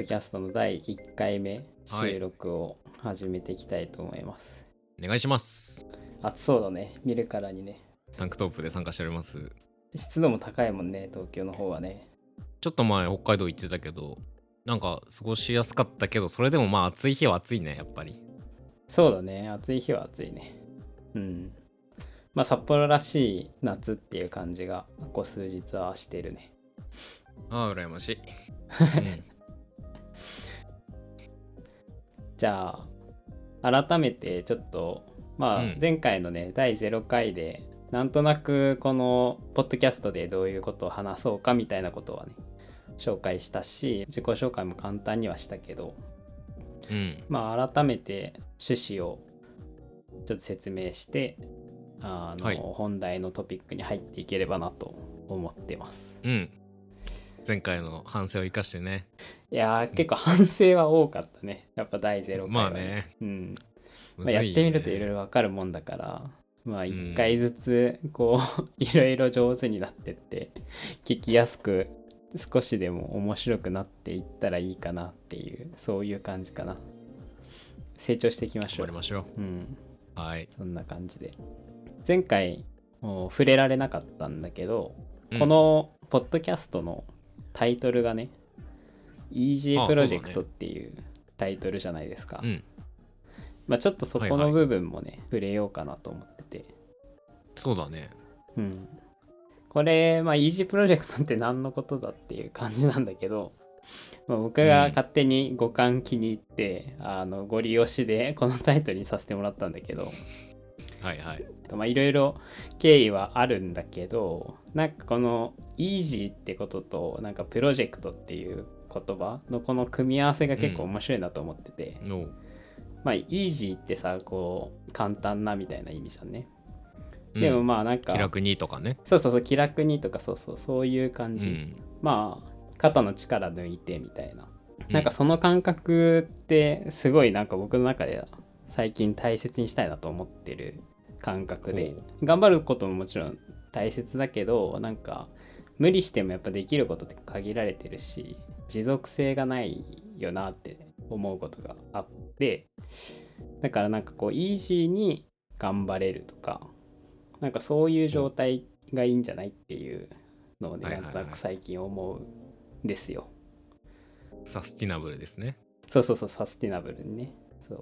ドキャストの第1回目収録を始めていきたいと思います、お願いします。暑そうだね。見るからにね。タンクトップで参加しております。湿度も高いもんね東京の方はね。ちょっと前北海道行ってたけどなんか過ごしやすかったけどそれでもまあ暑い日は暑いねやっぱり。そうだね。暑い日は暑いね。うん。まあ札幌らしい夏っていう感じがここ数日はしてるね。ああ羨ましい、うんじゃあ改めてちょっとまあうん。前回のね、第0回でなんとなくこのポッドキャストでどういうことを話そうかみたいなことはね紹介したし自己紹介も簡単にはしたけどうん。まあ改めて趣旨をちょっと説明してあの、はい。本題のトピックに入っていければなと思ってます。うん前回の反省を生かしてね。いやー結構反省は多かったね。やっぱ第0回は、まあね。うん。まあ、やってみるといろいろ分かるもんだから。まあん。一回ずつこう いろいろ上手になってって聞きやすく少しでも面白くなっていったらいいかなっていうそういう感じかな。成長していきましょう。頑張りましょう。ん。うはい、そんな感じで。前回もう触れられなかったんだけど、うん。このポッドキャストのタイトルがね「Easy あプロジェクト」っていうタイトルじゃないですか、うん。まあちょっとそこの部分もね、触れようかなと思ってて。そうだね。うん。これまあ Easy プロジェクトって何のことだっていう感じなんだけど、まあ、僕が勝手に五感気に入って、あのご利用しでこのタイトルにさせてもらったんだけど。はいはい。まあいろいろ経緯はあるんだけどなんかこの easy ってこととなんかプロジェクトっていう言葉のこの組み合わせが結構面白いなと思ってて、のまあ easy ってさこう簡単なみたいな意味じゃんね、うん。でもまあなんか気楽にとかね。そうそうそう気楽にとかそうそうそういう感じ、うん。まあ肩の力抜いてみたいな、うん。なんかその感覚ってすごいなんか僕の中で最近大切にしたいなと思ってる感覚で。頑張ることももちろん大切だけどなんか無理してもやっぱできることって限られてるし持続性がないよなって思うことがあってだからなんかこうイージーに頑張れるとかなんかそういう状態がいいんじゃないっていうのをねなんとなく最近思うんですよ。サスティナブルですね。そうそうそうサスティナブルにね。そう。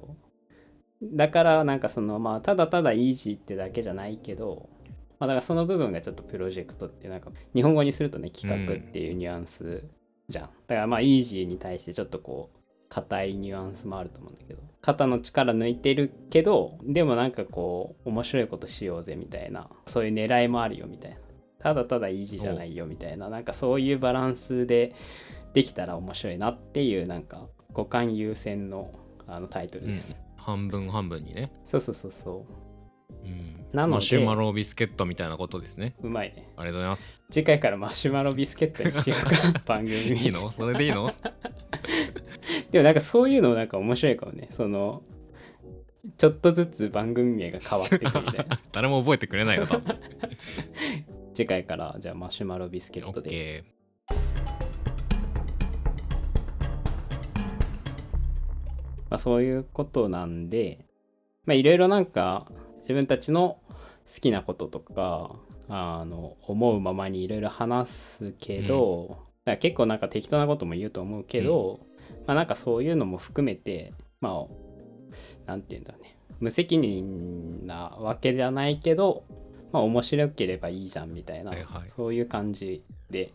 だからなんかそのまあただただイージーってだけじゃないけどまあだからその部分がちょっとプロジェクトってなんか日本語にするとね企画っていうニュアンスじゃん、だからまあイージーに対してちょっとこう硬いニュアンスもあると思うんだけど。肩の力抜いてるけどでもなんかこう面白いことしようぜみたいな。そういう狙いもあるよみたいな。ただただイージーじゃないよみたいな。なんかそういうバランスでできたら面白いなっていうなんか五感優先のあのタイトルうん。です、半分半分にね。そうそうそうそうん。なので。マシュマロビスケットみたいなことですね。ううまいね。ありがとうございます。次回からマシュマロビスケットにしようか番組。いいの？それでいいの？でもなんかそういうのなんか面白いかもね。そのちょっとずつ番組名が変わってくるみたいな。誰も覚えてくれないよ多分。次回からじゃあマシュマロビスケッオトで。ッケまあ、そういうことなんでまあいろいろなんか自分たちの好きなこととかあの思うままにいろいろ話すけど、だから結構なんか適当なことも言うと思うけど、まあなんかそういうのも含めてまあなんて言うんだろうね。無責任なわけじゃないけどまあ面白ければいいじゃんみたいな、はいはい。そういう感じで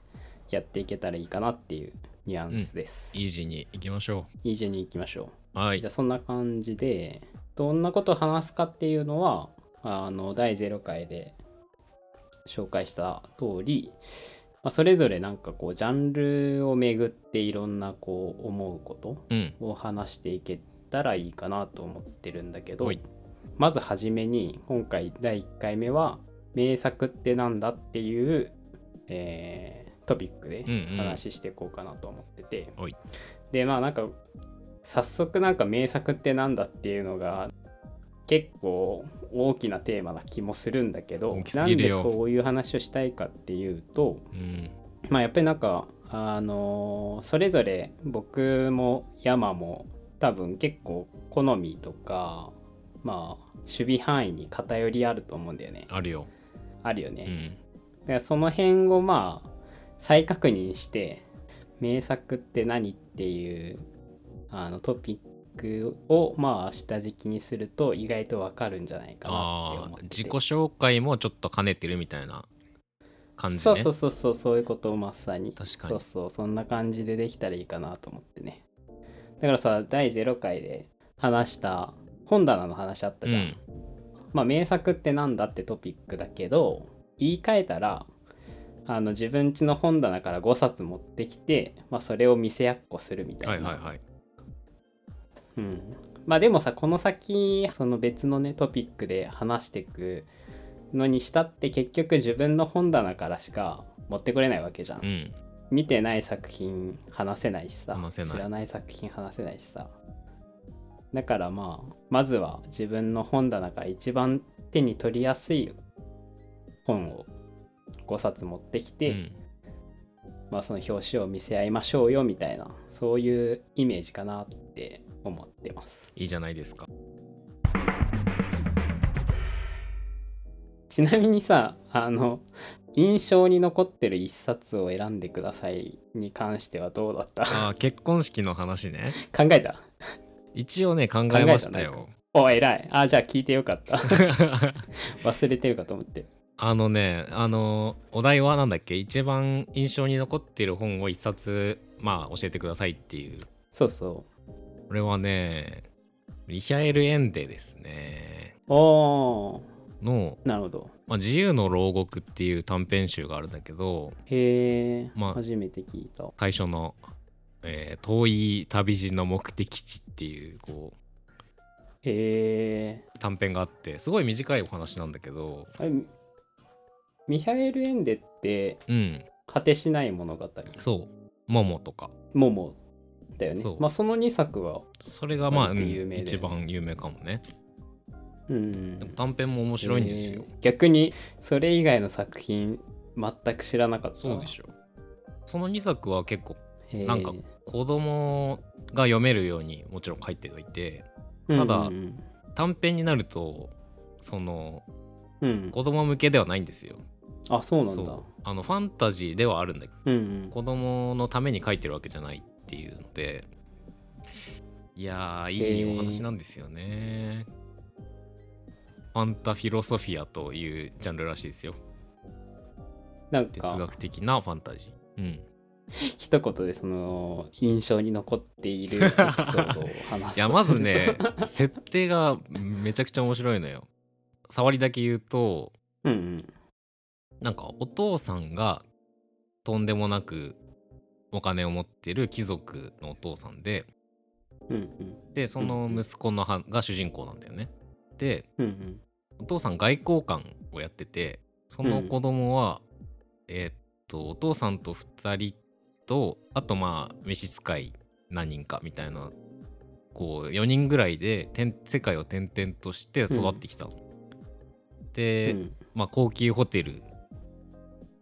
やっていけたらいいかなっていうニュアンスです。ーイージーに行きましょいい順に行きましょう。う。はい。じゃあそんな感じでどんなことを話すかっていうのはあの第0回で紹介した通り、まあ、それぞれなんかこうジャンルをめぐっていろんなこう思うことうん。を話していけたらいいかなと思ってるんだけどはい。まずはじめに今回第1回目は「名作ってなんだ?」っていう、えートピックでうんうん。話していこうかなと思ってて、はい。でまあなんか早速なんか名作ってなんだっていうのが結構大きなテーマな気もするんだけどなんでそういう話をしたいかっていうとうんまあやっぱりなんかあのそれぞれ僕も山も多分結構好みとかまあ守備範囲に偏りあると思うんだよねあるよ。あるよね、うん。その辺をまあ再確認して名作って何っていうあのトピックをまあ下敷きにすると意外とわかるんじゃないかなって自己紹介もちょっと兼ねてるみたいな感じね。そうそうそうそうそういうことをまさに確かにそうそうそんな感じでできたらいいかなと思ってねだからさ第0回で話した本棚の話あったじゃん、うん。まあ名作ってなんだってトピックだけど言い換えたらあの自分家の本棚から5冊持ってきて、まあ、それを見せやっこするみたな、はいいはいはい。うん、まあでもさこの先その別のねトピックで話していくのにしたって結局自分の本棚からしか持ってこれないわけじゃん、うん。見てない作品話せないしさ。知らない作品話せないしさ。だからまあまずは自分の本棚から一番手に取りやすい本を5冊持ってきて、うん。まあその表紙を見せ合いましょうよみたいなそういうイメージかなって思ってます。いいじゃないですか。ちなみにさあの印象に残ってる一冊を選んでくださいに関してはどうだった？ああ、結婚式の話ね。考えた？一応ね、考えました考よ。お偉い。あじゃあ聞いてよかった。忘れてるかと思って。あのね、あの、お題はなんだっけ？一番印象に残っている本を一冊、まあ教えてくださいっていう。そうそこれはね、ミヒャエル・エンデですね。うおー。の、なるほど。まあ、自由の牢獄っていう短編集があるんだけど、へえ、まあ初めて聞いた。最初の、えー遠い旅路の目的地っていう、こへえう、短編があって、すごい短いお話なんだけど、あれミミハエル・エンデってうん、果てしない物語？そう、モモとか。モモだよね。そう。まあその2作はそれがまあ、有名一番有名かもね。うん。でも短編も面白いんですよ。へー逆にそれ以外の作品全く知らなかった。そうでしょ。その2作は結構なんか子供が読めるようにもちろん書いてはいて、ただうん短編になると、そのうんうん。子供向けではないんですよ。あそうなんだ。そう。あのファンタジーではあるんだけど、うんうん。子供のために書いてるわけじゃないっていうので、いやー、いいお話なんですよね。ファンタフィロソフィアというジャンルらしいですよ。なん哲か学的なファンタジー。うん。一言でその印象に残っているエピソードを話す いや、まずね、設定がめちゃくちゃ面白いのよ。触りだけ言うと、うんうんなんかお父さんがとんでもなくお金を持ってる貴族のお父さんで、うんうん。で、その息子のはが主人公なんだよね。で、うんうん。お父さん外交官をやってて、その子供は、えーっと、お父さんと2人と、あとまあ、召使い何人かみたいな、こう、4人ぐらいでてん世界を転々として育ってきたの。で、うん。まあ、高級ホテル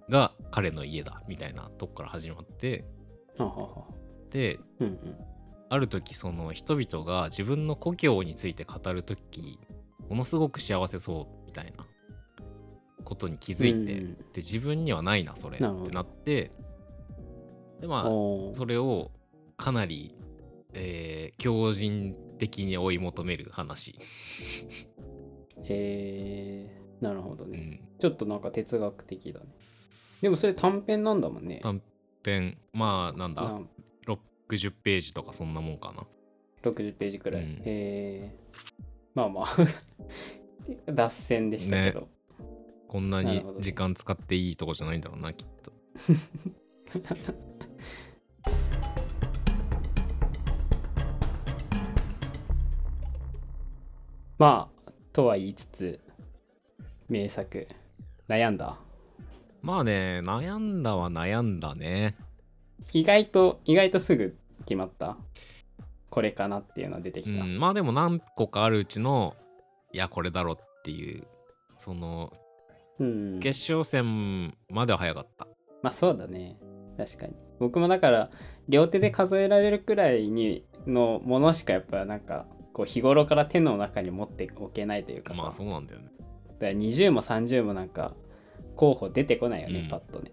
が彼の家だみたいなとこから始まって、で、うんうん。ある時その人々が自分の故郷について語る時ものすごく幸せそうみたいなことに気づいて、うんうん。で自分にはないなそれってなってでまあそれをかなり、えー強靭的に追い求める話、へえなるほどね、うん、ちょっとなんか哲学的だね。でもそれ短編なんだもんね。短編まあなんだ？な60ページとかそんなもんかな。60ページくらい、うん。へえまあまあ。脱線でしたけど、こんなに時間使っていいとこじゃないんだろうなきっと。まあとは言いつつ名作。悩んだ？まあね悩んだは悩んだね。意外と意外とすぐ決まった。これかなっていうのは出てうきた、ん、まあでも何個かあるうちのいやこれだろっていうそのうん、決勝戦までは早かった。まあそうだね。確かに。僕もだから両手で数えられるくらいにのものしかやっぱなんかこう日頃から手の中に持っておけないというかさ、まあそうなんだよね。だから20も30もなんか候補出てこないよね、うん。パッとね。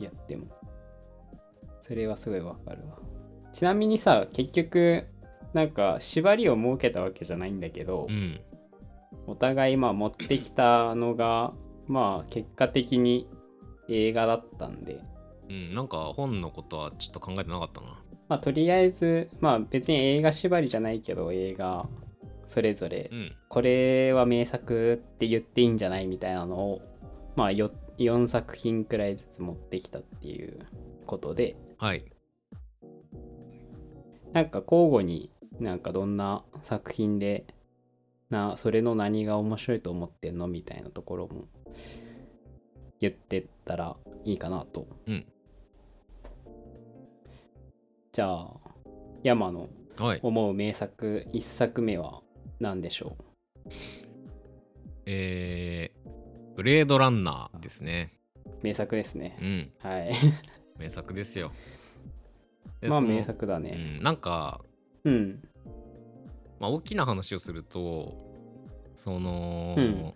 やっても。それはすごいわかるわ。ちなみにさ結局なんか縛りを設けたわけじゃないんだけど、うん。お互いまあ持ってきたのがまあ結果的に映画だったんで。うんなんか本のことはちょっと考えてなかったな。まあとりあえずまあ別に映画縛りじゃないけど映画それぞれうん。これは名作って言っていいんじゃないみたいなのをまあ 4, 4作品くらいずつ持ってきたっていうことで。はい。なんか交互になんかどんな作品でなそれの何が面白いと思ってんのみたいなところも言ってったらいいかなと。うん。じゃあ山のはい。思う名作1作目は何でしょえー、ブレードランナーですねう名作ですねう。んはい。名作ですよでまあ名作だね。うん、なんか、うん。まあ、大きな話をするとその、うん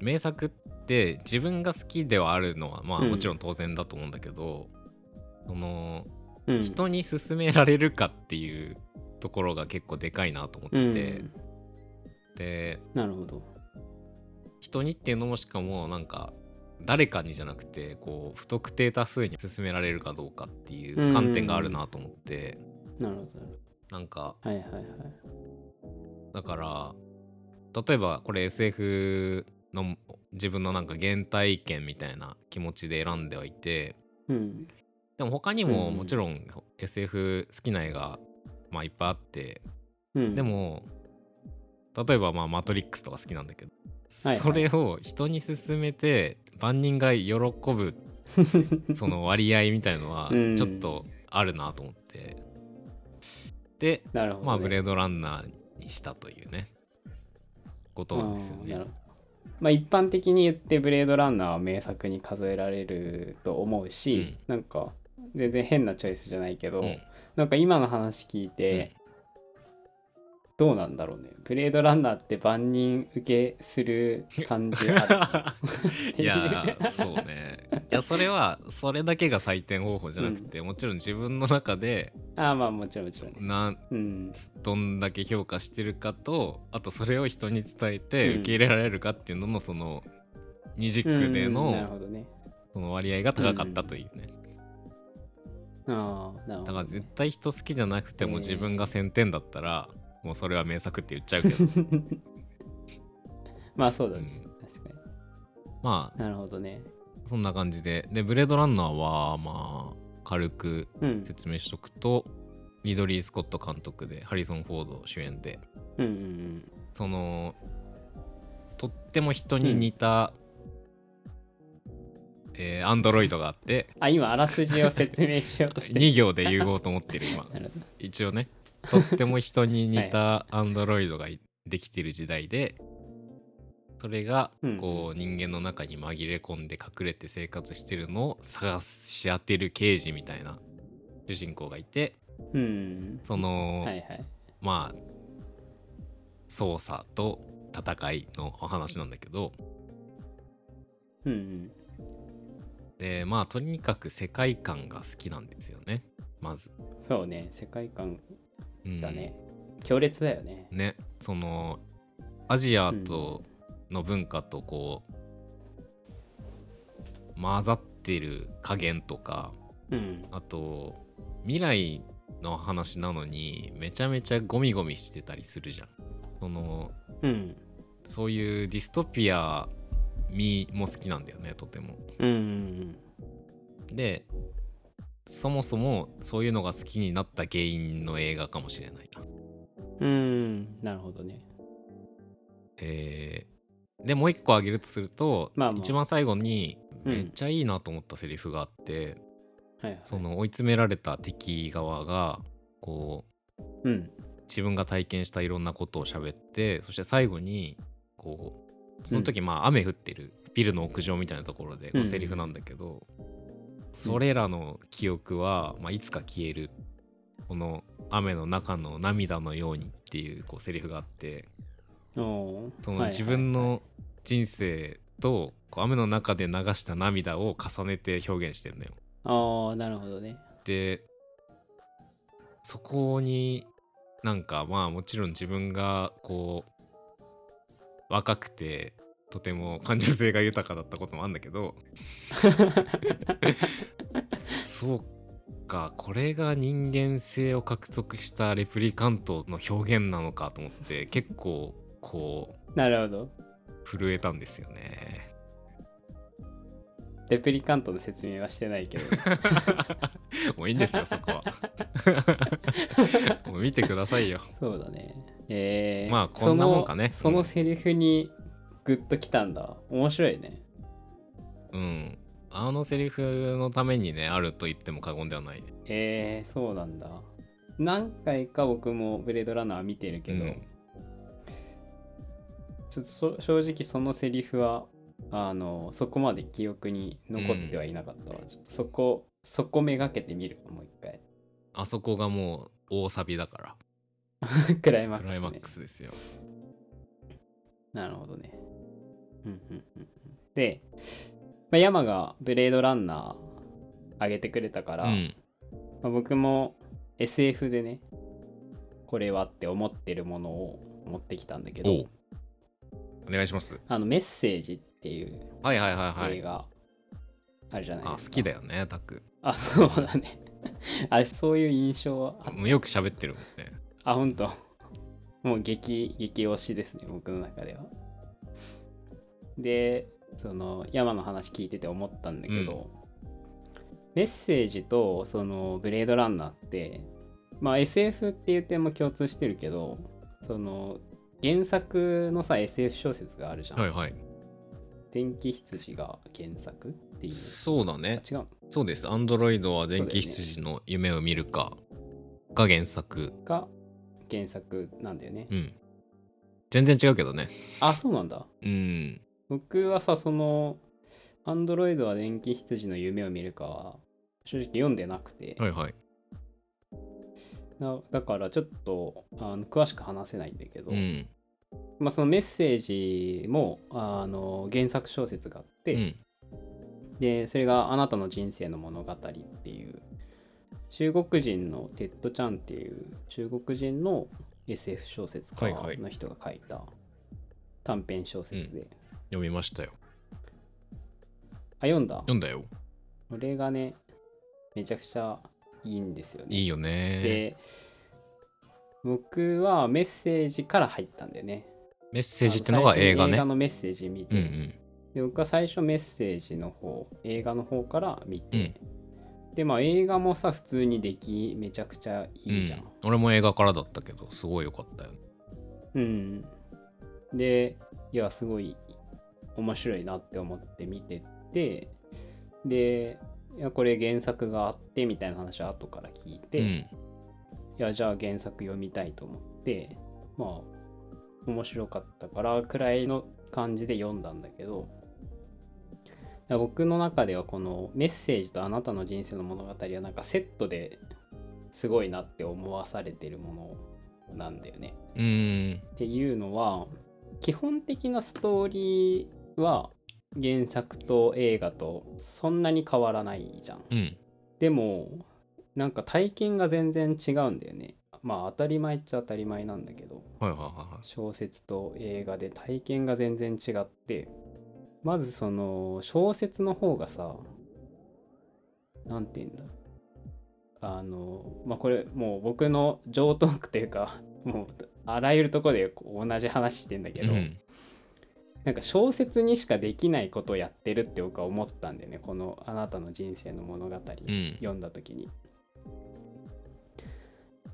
名作って自分が好きではあるのはまあうんもちろん当然だと思うんだけど、そのうん、人に勧められるかっていうところが結構でかいなと思ってて、うん、でなるほど。人にっていうのもしかもなんか誰かにじゃなくてこう不特定多数に勧められるかどうかっていう観点があるなと思って、なるほど。なんか。はいはいはい。だから例えばこれ SF の自分のなんか原体験みたいな気持ちで選んではいて。うん。でも他にもうんもちろん SF 好きな映画まあいっぱいあって。うん、でも例えばまあマトリックスとか好きなんだけど、はいはい。それを人に勧めて万人が喜ぶ その割合みたいのはうん。ちょっとあるなと思って、でね。まあブレードランナーにしたというねことなんですよね。まあ一般的に言ってブレードランナーは名作に数えられると思うし、なんか全然変なチョイスじゃないけど、うん。なんか今の話聞いて、どうなんだろうね。ブレードランナーって万人受けする感じある。いやーそうね。いやそれはそれだけが採点方法じゃなくて、もちろん自分の中でああまあもちろんもちろんね。なんうん。どんだけ評価してるかとあとそれを人に伝えてうん。受け入れられるかっていうののその二軸でうんなるのほどね。その割合が高かったというね、ああなるほど、ね、だから絶対人好きじゃなくてもえー自分が1000点だったらもうそれは名作って言っちゃうけど、まあそうだね、うん。確かに。まあなるほどね。そんな感じで。でブレードランナーはまあ軽くうん。説明しとくとリドリー・スコット監督でハリソン・フォード主演で。うんうんうん。そのとっても人に似た、えーアンドロイドがあってあ今あらすじを説明しようとして2 行で言おうと思ってる今。一応ねとっても人に似たアンドロイドがいできてる時代でそれがうんこう人間の中に紛れ込んで隠れて生活してるのを探し当てる刑事みたいな主人公がいてうん。その、はいはい。まあ捜査と戦いのお話なんだけどうんうん。でまあとにかく世界観が好きなんですよねまず、そうね世界観うん。だね、強烈だよね。ね。そのアジアとの文化とこう、混ざってる加減とかうん。あと未来の話なのにめちゃめちゃゴミゴミしてたりするじゃん。そのうん。そういうディストピア味も好きなんだよねとても。うんうん。でそもそもそういうのが好きになった原因の映画かもしれないな。うんうんなるほどね。えーでもう一個挙げるとすると、まあまあ。一番最後にうんめっちゃいいなと思ったセリフがあって、はいはい。その追い詰められた敵側がこううん。自分が体験したいろんなことを喋ってそして最後にこうその時まあ雨降ってるビルの屋上みたいなところでこううん。セリフなんだけど、それらの記憶は、まあ、いつか消える。この雨の中の涙のようにっていうこうセリフがあってそのはい自分の人生とこう雨の中で流した涙を重ねて表現してるのよ。ああなるほどね。でそこになんかまあもちろん自分がこう若くてとても感受性が豊かだったこともあるんだけどそうかこれが人間性を獲得したレプリカントの表現なのかと思って結構こなるほどう震えたんですよね。レプリカントの説明はしてないけど もういいんですよそこは。もう見てくださいよ。そうだねえー、まあこんなもんかねそのそのセリフにグッときたんだ面白いねうん。あのセリフのためにね、あると言っても過言ではないね。えー、そうなんだ何回か僕もブレードランナーは見てるけど、うんちょっとそ正直そのセリフはあのそこまで記憶に残ってはいなかったわ、ちょっとそこそこめがけてみるもう一回あそこがもう大サビだから。クライマックス、ね、クライマックスですよ。なるほどね。うんうんうんうんで、まあ、山がブレードランナー上げてくれたから、うん。まあ僕も SF でね、これはって思ってるものを持ってきたんだけどお願いします。あのメッセージっていうはいはいはいはい。映画あるじゃないあ、ですか。好きだよね、タク。あ、そうだね。あそういう印象はあもうよく喋ってるもんね。あ、ほんと。もう激、激推しですね、僕の中では。で、その山の話聞いてて思ったんだけど、メッセージとそのブレードランナーって、まあ SF っていう点も共通してるけど、その原作のさ SF 小説があるじゃん。はいはい。電気羊が原作っていう。そうだね。違うそうです。アンドロイドは電気羊の夢を見るかが原作。のが原作なんだよね。うん。全然違うけどね。あ、そうなんだ。うん。僕はさその「アンドロイドは電気羊の夢を見るか」は正直読んでなくて、はいはい。なだからちょっとあの詳しく話せないんだけど、うん。まあ、そのメッセージもあの原作小説があって、うん。でそれが「あなたの人生の物語」っていう中国人のテッド・チャンっていう中国人の SF 小説家の人が書いた短編小説で、読みましたよ。あ読んだ？読んだよ。これがねめちゃくちゃいいんですよねいいよね。で僕はメッセージから入ったんだよねメッセージってのが映画ね映画。のメッセージ見て、うんうん。で僕は最初メッセージの方映画の方から見て、でまあ映画もさ普通に出来めちゃくちゃいいじゃんうん、俺も映画からだったけどすごい良かったようん、でいやすごい面白いなって思って見ててでいやこれ原作があってみたいな話は後から聞いて、いうんやじゃあ原作読みたいと思ってまあ面白かったからくらいの感じで読んだんだけど僕の中ではこのメッセージとあなたの人生の物語はなんかセットですごいなって思わされてるものなんだよね。うーんっていうのは基本的なストーリーは原作と映画とそんなに変わらないじゃん。うん。でもなんか体験が全然違うんだよね。まあ当たり前っちゃ当たり前なんだけど。はいはいは小説と映画で体験が全然違って。まずその小説の方がさなんて言うんだ。あのまあこれもう僕の上トークというかもうあらゆるとこで同じ話してんだけど、いうんなんか小説にしかできないことをやってるって僕は思ったんだよねこの「あなたの人生の物語」うん。読んだ時に、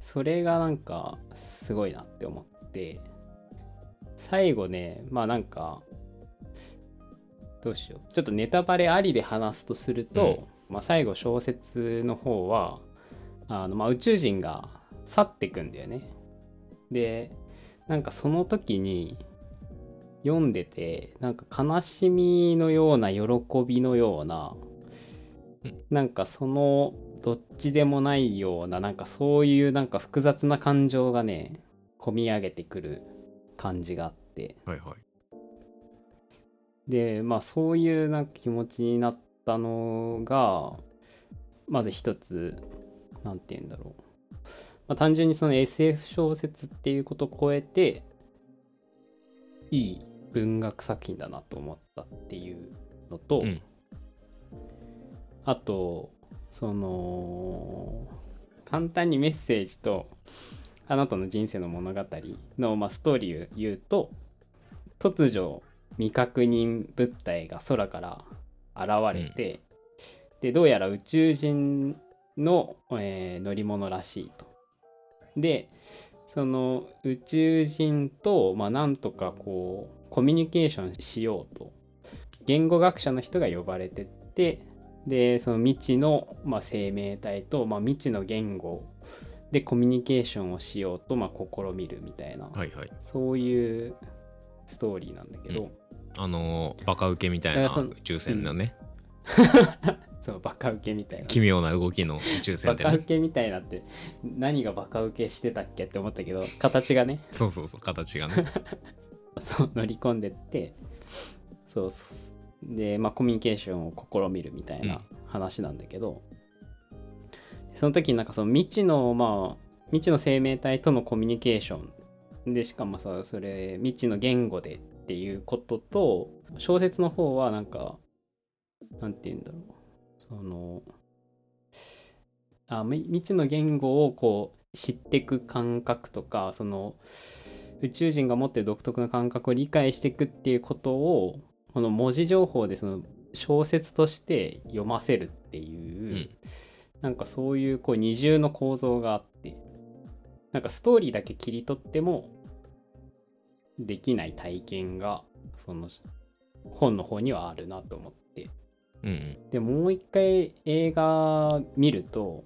それがなんかすごいなって思って最後ねまあなんかどうしよう。ちょっとネタバレありで話すとすると、まあ、最後小説の方はあの、まあ、宇宙人が去ってくんだよね。でなんかその時に読んでてなんか悲しみのような喜びのようなうん。なんかそのどっちでもないようななんかそういうなんか複雑な感情がね込み上げてくる感じがあって。はいはい。でまあそういうなんか気持ちになったのがまず一つなんて言うんだろう、まあ、単純にその SF 小説っていうことを超えていい文学作品だなと思ったっていうのと、うんあとその簡単にメッセージとあなたの人生の物語の、まあ、ストーリーを言うと突如未確認物体が空から現れて、でどうやら宇宙人の、えー乗り物らしいと。でその宇宙人と、まあ、なんとかこうコミュニケーションしようと。言語学者の人が呼ばれてってでその未知の、まあ、生命体と、まあ、未知の言語でコミュニケーションをしようと、まあ、試みるみたいな、はいはい。そういうストーリーなんだけど、あのーバカウケみたいな宇宙船のね、そうバカウケみたいな。奇妙な動きの宇宙船バカウでねケみたいなって何がバカウケしてたっけって思ったけど形がね。そうそうそう形がね そう乗り込んでってそうでまあコミュニケーションを試みるみたいな話なんだけど、その時になんかその未知のまあ未知の生命体とのコミュニケーションでしかもさそれ未知の言語でっていうことと小説の方はなんかなんて言うんだろう。そのあみ未知の言語をこう知っていく感覚とかその宇宙人が持ってる独特な感覚を理解していくっていうことをこの文字情報でその小説として読ませるっていう、うんなんかそういうこう二重の構造があってなんかストーリーだけ切り取ってもできない体験がその本の方にはあるなと思って。うんうん。でもう一回映画見ると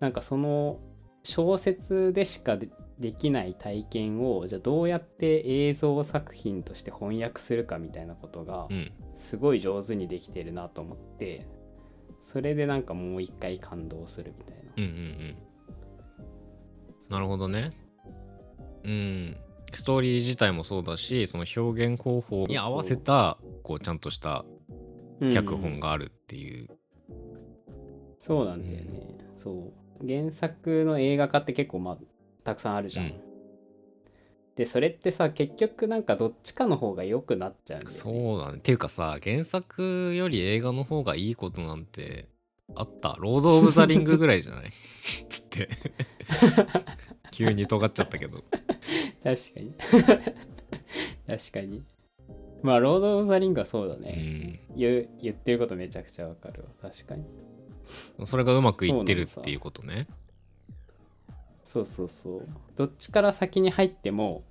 なんかその小説でしかでできない体験をじゃあどうやって映像作品として翻訳するかみたいなことがうん。すごい上手にできてるなと思ってそれでなんかもう一回感動するみたいな。うんうんうん。なるほどね。うん。ストーリー自体もそうだしその表現方法に合わせたこうちゃんとした脚本があるっていう、そうなんだよね、そう。原作の映画化って結構まあたくさんあるじゃん、うん。でそれってさ結局なんかどっちかの方が良くなっちゃうんだよね。そうだね。っていうかさ原作より映画の方がいいことなんてあった？ロード・オブ・ザ・リングぐらいじゃない？つって。急に尖っちゃったけど。確かに。確かに。まあロード・オブ・ザ・リングはそうだうね、ん。言う言ってることめちゃくちゃわかるわ。確かに。それがうまくいってるっていうことねそうそうそう。どっちから先に入っても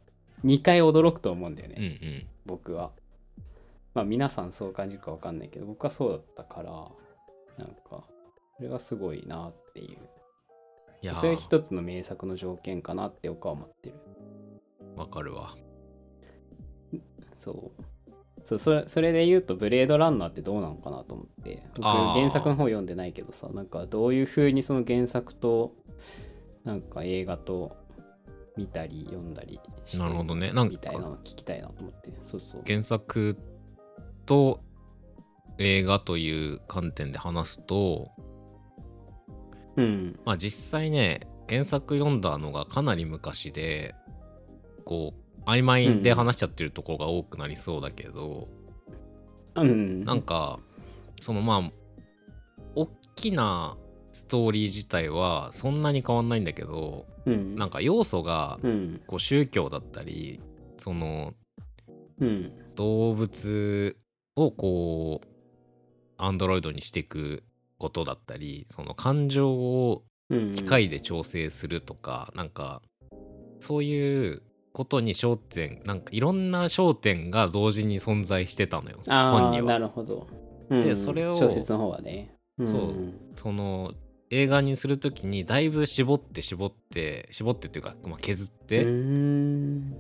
2回驚くと思うんだよね、うんうん。僕は。まあ皆さんそう感じるか分かんないけど僕はそうだったからなんかこれはすごいなっていう。いやそれー一つの名作の条件かなって僕は思ってる。わかるわ。そう。そうそれそれで言うとブレードランナーってどうなのかなと思って。僕原作の方読んでないけどさなんかどういう風にその原作となんか映画と見たり読んだりしてなるほどね。なんみたいなかの聞きたいなと思って。そうそう。原作と映画という観点で話すとうん。まあ実際ね原作読んだのがかなり昔でこう曖昧で話しちゃってるところが多くなりそうだけど、うん。なんかそのまあ大きなストーリー自体はそんなに変わんないんだけどうん。なんか要素がうん。こう宗教だったりそのうん。動物をこうアンドロイドにしていくことだったりその感情をうん。機械で調整するとか、なんかそういうことに焦点なんかいろんな焦点が同時に存在してたのよ本には。るほど、うん。それを小説の方はね、ん。そう。その映画にする時にだいぶ絞って絞って絞ってっていうか、まあ、削っうて、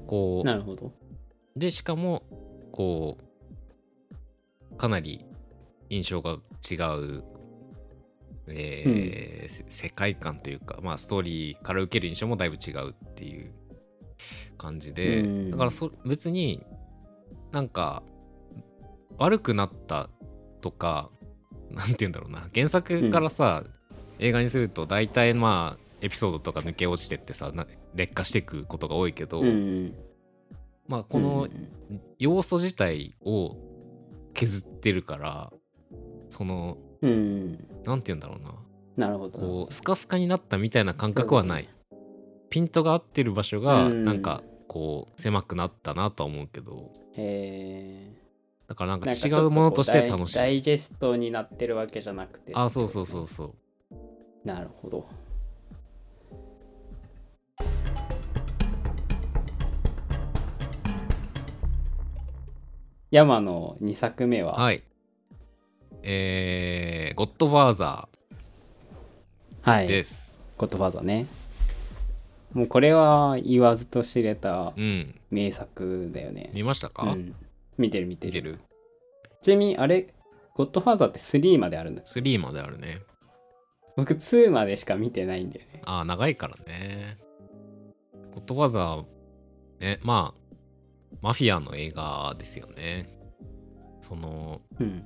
こうなるほど。でしかもこうかなり印象が違うえーせ世界観というか、まあ、ストーリーから受ける印象もだいぶ違うっていう感じで、うん。だからそ別になんか悪くなったとかなんて言うんだろうな。原作からさ、映画にすると大体まあエピソードとか抜け落ちてってさな劣化していくことが多いけど、うんまあこのうん要素自体を削ってるからそのうんなんて言うんだろうな。なるほど。こうスカスカになったみたいな感覚はない。ピントが合ってる場所がうん。なんかこう狭くなったなとは思うけど。へだからなんか違うものとして楽しい。ダイダイジェストになってるわけじゃなくてあそうそうそうそうなるほど。山の2作目は、はい。えー、ゴッドファーザはい。ーです、ゴッドファーザーね。もうこれは言わずと知れたうん。名作だよね、見ましたか、うん、見てる見てる。見てる。ちなみにあれゴッドファーザーって3まであるんだ3まであるね僕2までしか見てないんだよね。ああ長いからね。ゴッドファーザーねまあマフィアの映画ですよね。そのうん。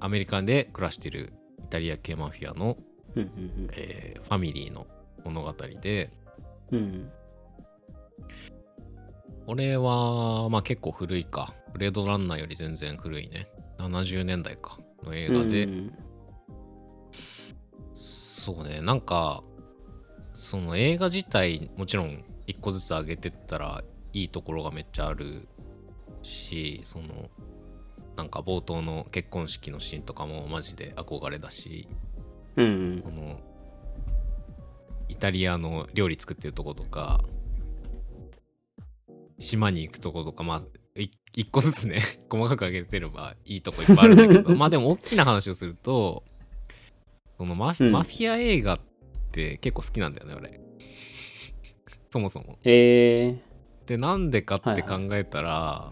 アメリカで暮らしてるイタリア系マフィアの、うんうんえーファミリーの物語で。うん。うん俺はまあ結構古いか。ブレードランナーより全然古いね。70年代か。の映画で、うんそうね。なんかその映画自体もちろん一個ずつ上げてったらいいところがめっちゃあるしそのなんか冒頭の結婚式のシーンとかもマジで憧れだしうんこのイタリアの料理作ってるとことか島に行くとことかまあい一個ずつね 細かく上げてればいいとこいっぱいあるんだけど まあでも大きな話をするとそのマフ,、うん。マフィア映画って結構好きなんだよね俺。そもそも。えでなんでかってはい考えたら、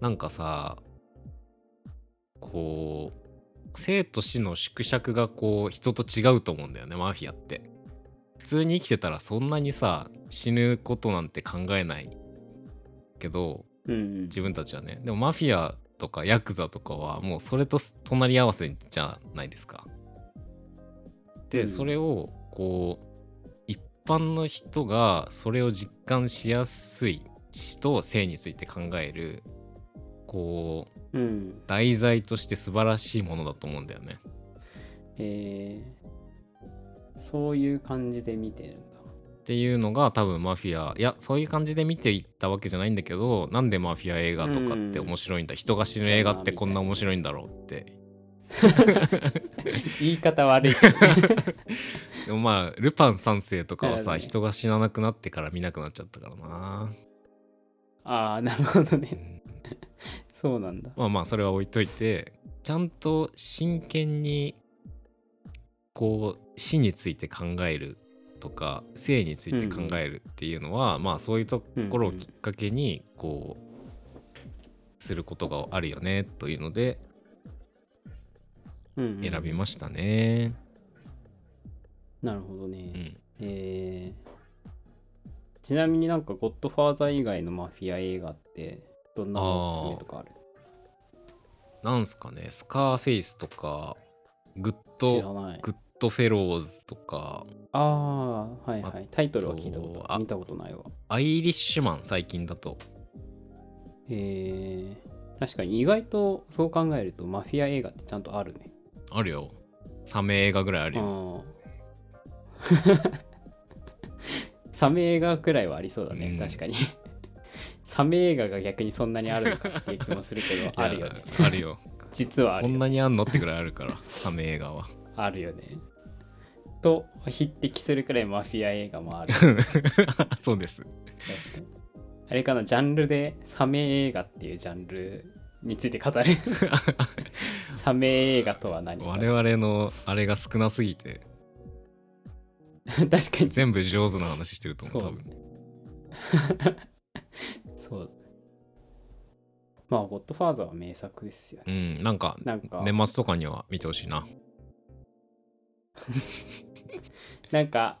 なんかさこう生と死の縮尺がこう人と違うと思うんだよねマフィアって。普通に生きてたらそんなにさ死ぬことなんて考えないけどー、うん。自分たちはね。でもマフィアとかヤクザとかはもうそれと隣り合わせじゃないですか。で、うん。それをこう一般の人がそれを実感しやすい死と生について考えるこううん。題材として素晴らしいものだと思うんだよね。えー、そういう感じで見てるんだっていうのが多分マフィア。いやそういう感じで見ていったわけじゃないんだけどなんでマフィア映画とかって面白いんだ、人が死ぬ映画ってこんな面白いんだろうって。言い方悪い。けどねでもまあルパン三世とかはさ、ね。人が死ななくなってから見なくなっちゃったからな、ああなるほどね。うん。そうなんだ。まあまあそれは置いといてちゃんと真剣にこう死について考えるとか生について考えるっていうのは、まあそういうところをきっかけにこうすることがあるよねというのでうんうん選びましたね。なるほどね、うん、えーちなみになんかゴッドファーザー以外のマフィア映画ってどんなのおすすめとかある？なんすかね。スカーフェイスとかグッドグッドフェローズとか。ああはいはい。タイトルは聞いたことあ見たことないわ。アイリッシュマン最近だと。えー、確かに意外とそう考えるとマフィア映画ってちゃんとあるね。あるよ。サメ映画ぐらいあるよ。サメ映画くらいはありそうだね、うん。確かに。サメ映画が逆にそんなにあるのかっていう気もするけどあるよね。あるよ。実はあるよ。そんなにあんのってぐらいあるからサメ映画はあるよね。と匹敵するくらいマフィア映画もある。そうです。確かに。あれかなジャンルでサメ映画っていうジャンルについて語る。サメ映画とは何か。我々のあれが少なすぎて。確かに。全部上手な話してると思うそう。多分。そう。まあゴッドファーザーは名作ですよね。うんなんかなんか。年末とかには見てほしいな なんか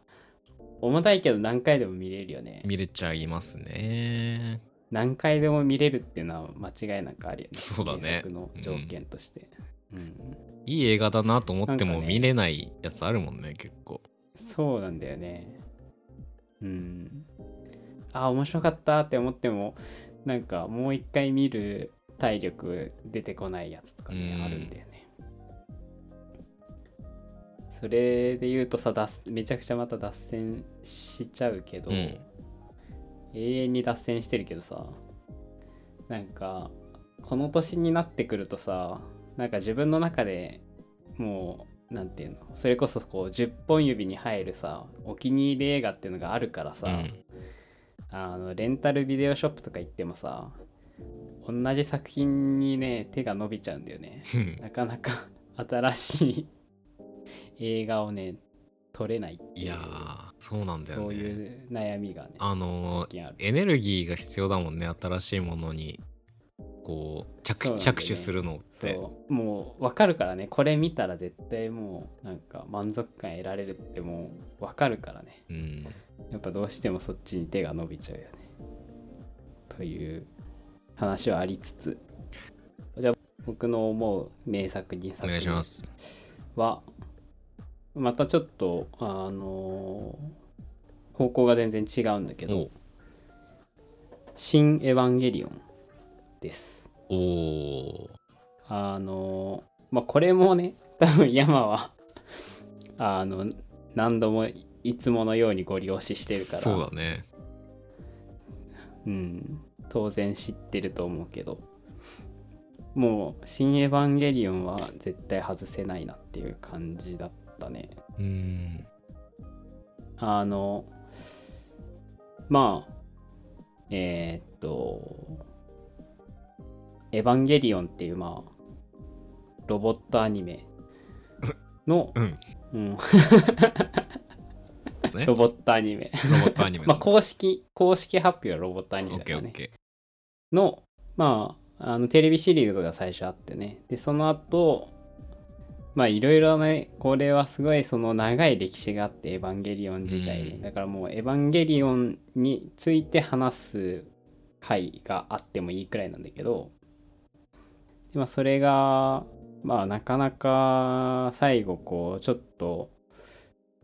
重たいけど何回でも見れるよね。見れちゃいますね。何回でも見れるっていうのは間違いなくあるよね。そうだね。の条件として、うん。いい映画だなと思っても見れないやつあるもんね結構。そうなんだよね。うん。あ面白かったって思ってもなんかもう一回見る体力出てこないやつとかねうん。あるんだよねそれで言うとさ脱めちゃくちゃまた脱線しちゃうけど、うん。永遠に脱線してるけどさなんかこの年になってくるとさなんか自分の中でもうなんていうのそれこそこう10本指に入るさお気に入り映画っていうのがあるからさ、うん。あのレンタルビデオショップとか行ってもさ同じ作品にね手が伸びちゃうんだよね。うん。なかなか新しい映画をね撮れないいやーそうなんだよね。そういう悩みがねあの最近ある。エネルギーが必要だもんね新しいものに。こう着,、ね。着手するのって。もう分かるからね。これ見たら絶対もうなんか満足感得られるってもう分かるからね。うん。やっぱどうしてもそっちに手が伸びちゃうよね。という話はありつつ。じゃあ僕の思う名作2お作願いします。はまたちょっとあのー方向が全然違うんだけどお「新エヴァンゲリオン」です。おー。あのまあこれもね 多分山はあの何度もいつものようにご利用ししてるから。そうだね。うん、当然知ってると思うけど。もう「新エヴァンゲリオン」は絶対外せないなっていう感じだったね。うん。あのまあえーっと「エヴァンゲリオン」っていうまあロボットアニメ の、うん。うん、ね。ロボットアニメ。ロボットアニメまあ公式公式発表はロボットアニメだからね。のまああのテレビシリーズが最初あってね。でその後まあいろいろねこれはすごいその長い歴史があってエヴァンゲリオン自体。に、うん。だからもうエヴァンゲリオンについて話す回があってもいいくらいなんだけどで、まあ、それがまあなかなか最後こうちょっと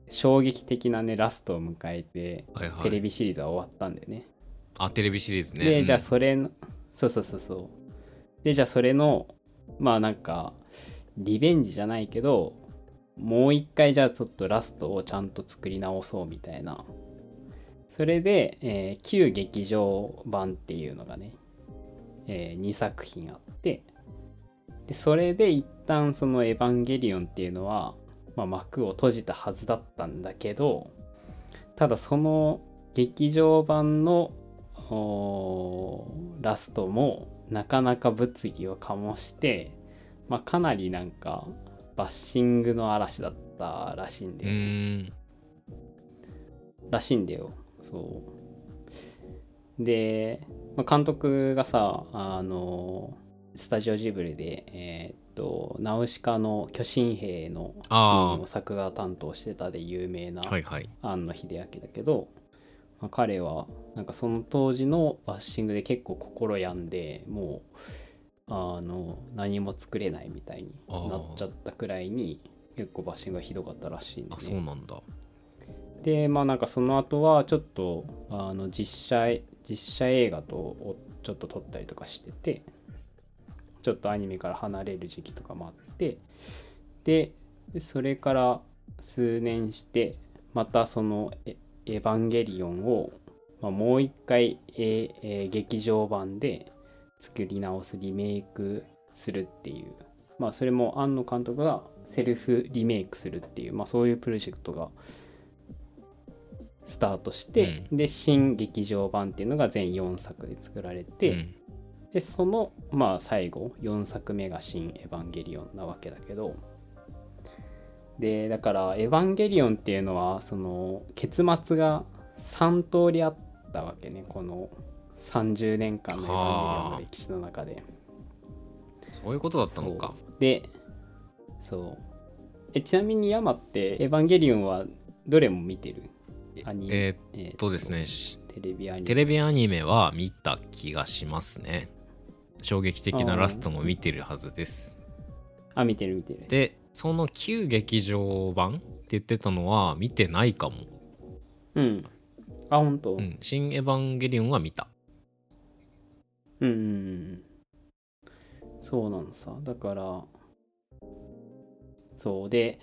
衝撃的なねラストを迎えてーはいはい。テレビシリーズは終わったんだよね。あテレビシリーズね。で、うんじゃあそれのそうそうそうそう。でじゃあそれのまあなんかリベンジじゃないけどもう一回じゃあちょっとラストをちゃんと作り直そうみたいな。それで、えー旧劇場版っていうのがね、え2作品あって。でそれで一旦その「エヴァンゲリオン」っていうのは、まあ、幕を閉じたはずだったんだけどただその劇場版のラストもなかなか物議を醸して、まあ、かなりなんかバッシングの嵐だったらしいんうだよ、ーんらしいんだよ。そう。で、まあ、監督がさあのスタジオジブリでえーっとナウシカの巨神兵のシーンを作画担当してたで有名なはいはい。庵野秀明だけど、まあ、彼はなんかその当時のバッシングで結構心病んでもうあの何も作れないみたいになっちゃったくらいに結構バッシングがひどかったらしいんで、あね、そうなんだ。でまあなんかその後はちょっとあの実写実写映画とをちょっと撮ったりとかしててちょっとアニメから離れる時期とかもあってででそれから数年してまたそのエ「エヴァンゲリオンを」まあ、もう一回、えーえー劇場版で作り直すリメイクするっていう。まあそれも庵野監督がセルフリメイクするっていう。まあそういうプロジェクトがスタートして、で新劇場版っていうのが全4作で作られて、うん。でそのまあ最後4作目が「新エヴァンゲリオン」なわけだけどでだから「エヴァンゲリオン」っていうのはその結末が3通りあったわけねこの30年間のエヴァンゲリオンの歴史の中で。そういうことだったのか。でそう。えちなみに山って「エヴァンゲリオン」はどれも見てる？アニメ？えっとですね、しテレビアニメ？テレビアニメは見た気がしますね。衝撃的なラストも見てるはずです。あ見てる見てる。で、その旧劇場版って言ってたのは見てないかも。うん。あ本当、うん、新エヴァンゲリオンは見た。うんそうなんさ。だからそう。で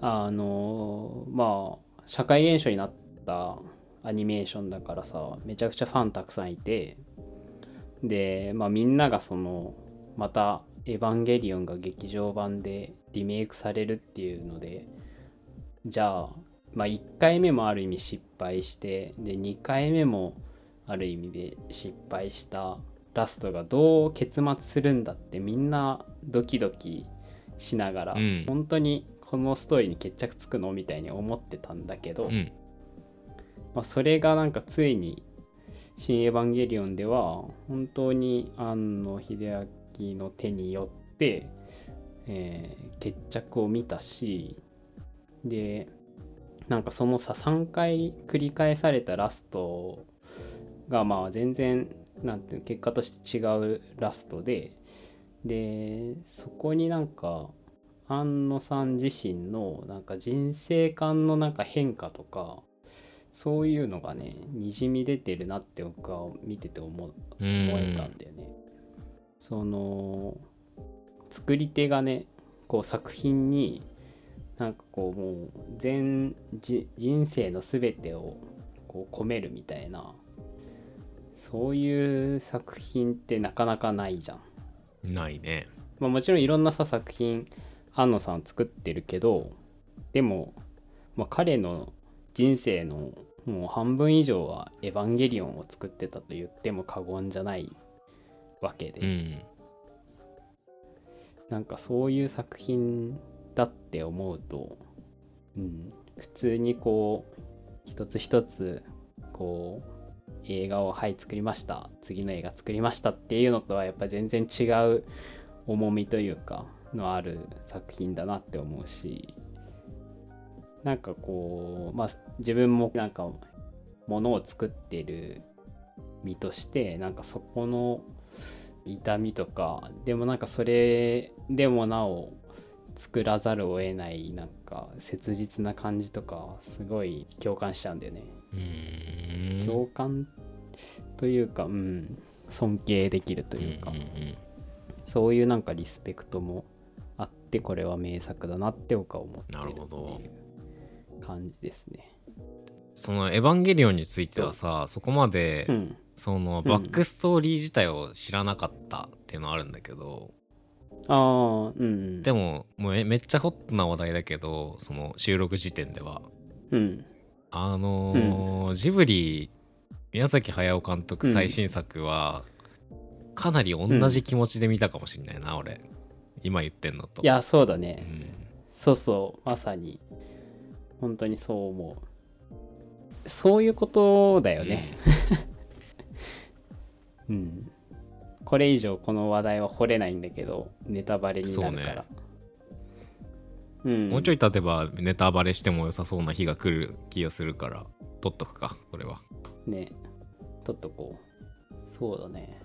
あのまあ社会現象になったアニメーションだからさめちゃくちゃファンたくさんいてでまあみんながそのまた「エヴァンゲリオン」が劇場版でリメイクされるっていうのでじゃあまあ1回目もある意味失敗してで2回目もある意味で失敗したラストがどう結末するんだってみんなドキドキしながら、うん本当にこのストーリーに決着つくのみたいに思ってたんだけど、うん。まあ、それがなんかついに「新エヴァンゲリオン」では本当に庵野秀明の手によって、えー決着を見たしでなんかそのさ3回繰り返されたラストがまあ全然なんていう結果として違うラストででそこになんか庵野さん自身のなんか人生観のなんか変化とかそういうのがねにじみ出てるなって僕は見てて思えたんだよね。その作り手がねこう作品になんかこうもう全人生の全てをこう込めるみたいなそういう作品ってなかなかないじゃん。ないね。まあ、もちろんいろんなさ作品安野さん作ってるけどでも、まあ、彼の人生のもう半分以上は「エヴァンゲリオン」を作ってたと言っても過言じゃないわけで、うん。なんかそういう作品だって思うと、うん、普通にこう一つ一つこう映画をはい作りました次の映画作りましたっていうのとはやっぱ全然違う重みというかのある作品だなって思うしなんかこうまあ自分もなんかものを作ってる身としてなんかそこの痛みとかでもなんかそれでもなお作らざるを得ないなんか切実な感じとかすごい共感しちゃうんだよね。共感というかうん尊敬できるというか、うんうんうん。そういうなんかリスペクトもあってこれは名作だなって僕は思ってるなるほど。っていう感じですね。そのエヴァンゲリオンについてはさ、そこまで、うん。そのバックストーリー自体を知らなかったっていうのはあるんだけど、ああうんうん。でももうめめっちゃホットな話題だけどその収録時点では。うんあのージブリ宮崎駿監督うん。最新作は、かなり同じ気持ちで見たかもしんないな、俺。今言ってんのと。いやそうだうね、ん、そうそうまさに。本当にそう思う。そういうことだよね。うん、これ以上この話題は掘れないんだけどネタバレになるからう,、ん。もうちょい経てばネタバレしても良さそうな日が来る気がするから取っとくかこれは。ね。取っとこう。そうだね。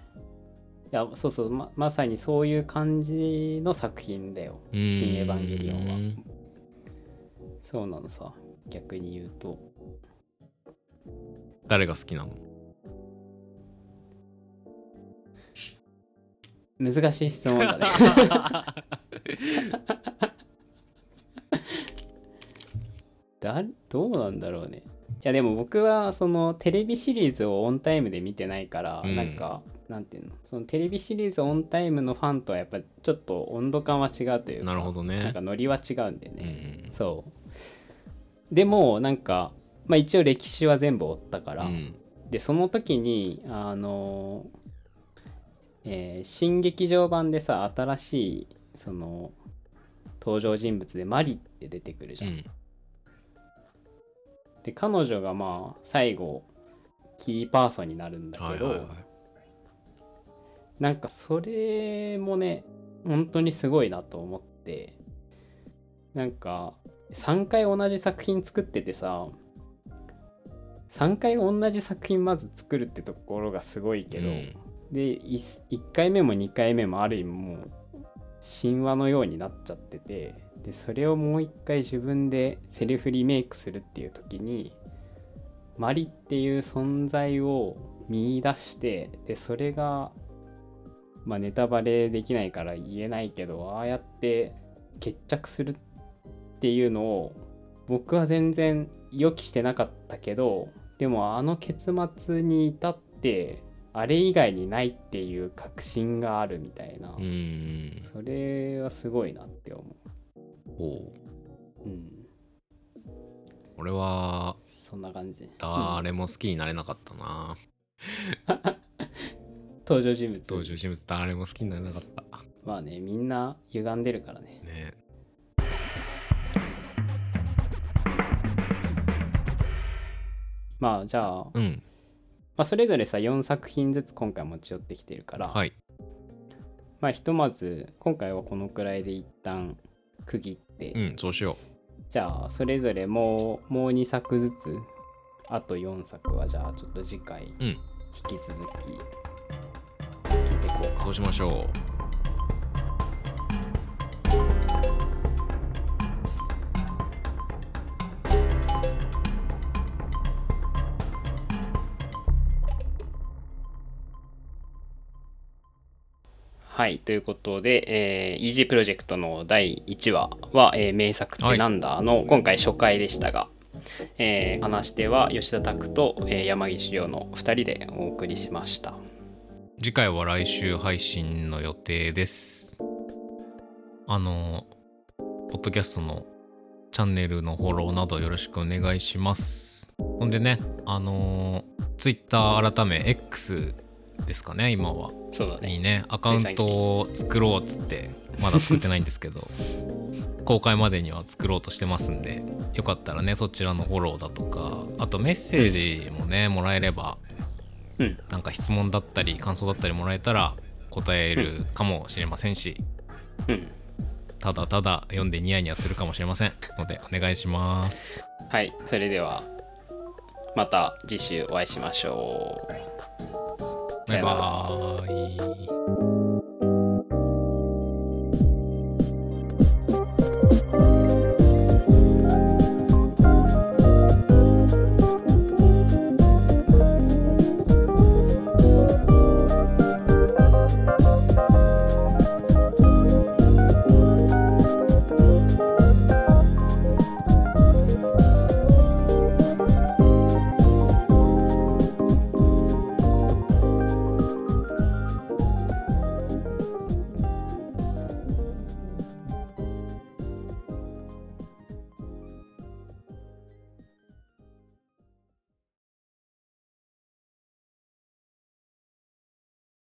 いやそうそうままさにそういう感じの作品だよ「うーん。新エヴァンゲリオンは」そうなのさ。逆に言うと。誰が好きなの？難しい質問だね だどうなんだろうね。いやでも僕はそのテレビシリーズをオンタイムで見てないから、うん。なんかなんていうの？そのテレビシリーズオンタイムのファンとはやっぱちょっと温度感は違うというかなるほどね。なんかノリは違うんだようんね、うん。そう。でもなんかまあ一応歴史は全部追ったから、うん。でその時にあの、えー新劇場版でさ新しいその登場人物でマリって出てくるじゃん。うん。で彼女がまあ最後キーパーソンになるんだけど、はいはいはい。なんかそれもね本当にすごいなと思ってなんか3回同じ作品作っててさ3回同じ作品まず作るってところがすごいけど、うん。で 1, 回目も2回目もある意味もう神話のようになっちゃっててでそれをもう一回自分でセルフリメイクするっていう時にマリっていう存在を見出してでそれがまあネタバレできないから言えないけどああやって決着するっていうのを僕は全然予期してなかったけどでもあの結末に至ってあれ以外にないっていう確信があるみたいな、うーん。それはすごいなって思おう。う、うん、俺はそんな感じ、うん誰も好きになれなかったな、登場人物。登場人物誰も好きになれなかった。まあねみんな歪んでるからね。ね。まあじゃあ、うんまあ、それぞれさ4作品ずつ今回持ち寄ってきてるから、はい。まあひとまず今回はこのくらいで一旦区切って、うんそうしよじゃあそれぞれもうもう2作ずつあと4作はじゃあちょっと次回ううん。引き続き聞いていこうか。そうしましょはいということで、えー、イージープロジェクトの第1話は、えー名作ってなんだの、今回初回でしたが、えー話し手は吉田拓と、えー山岸亮の2人でお送りしました。う次回は来週配信の予定です。あのポッドキャストのチャンネルのフォローなどよろしくお願いします。ほんでねあの Twitter 改め X ですかね今は。そうだね。にね。アカウントを作ろうっつってまだ作ってないんですけど 公開までには作ろうとしてますんでよかったらねそちらのフォローだとかあとメッセージもねもらえればうん。なんか質問だったり感想だったりもらえたら答えるかもしれませんし、うん。ただただ読んでニヤニヤするかもしれません。のでお願いします。はい。それではまた次週お会いしましょうバイさよならバーイ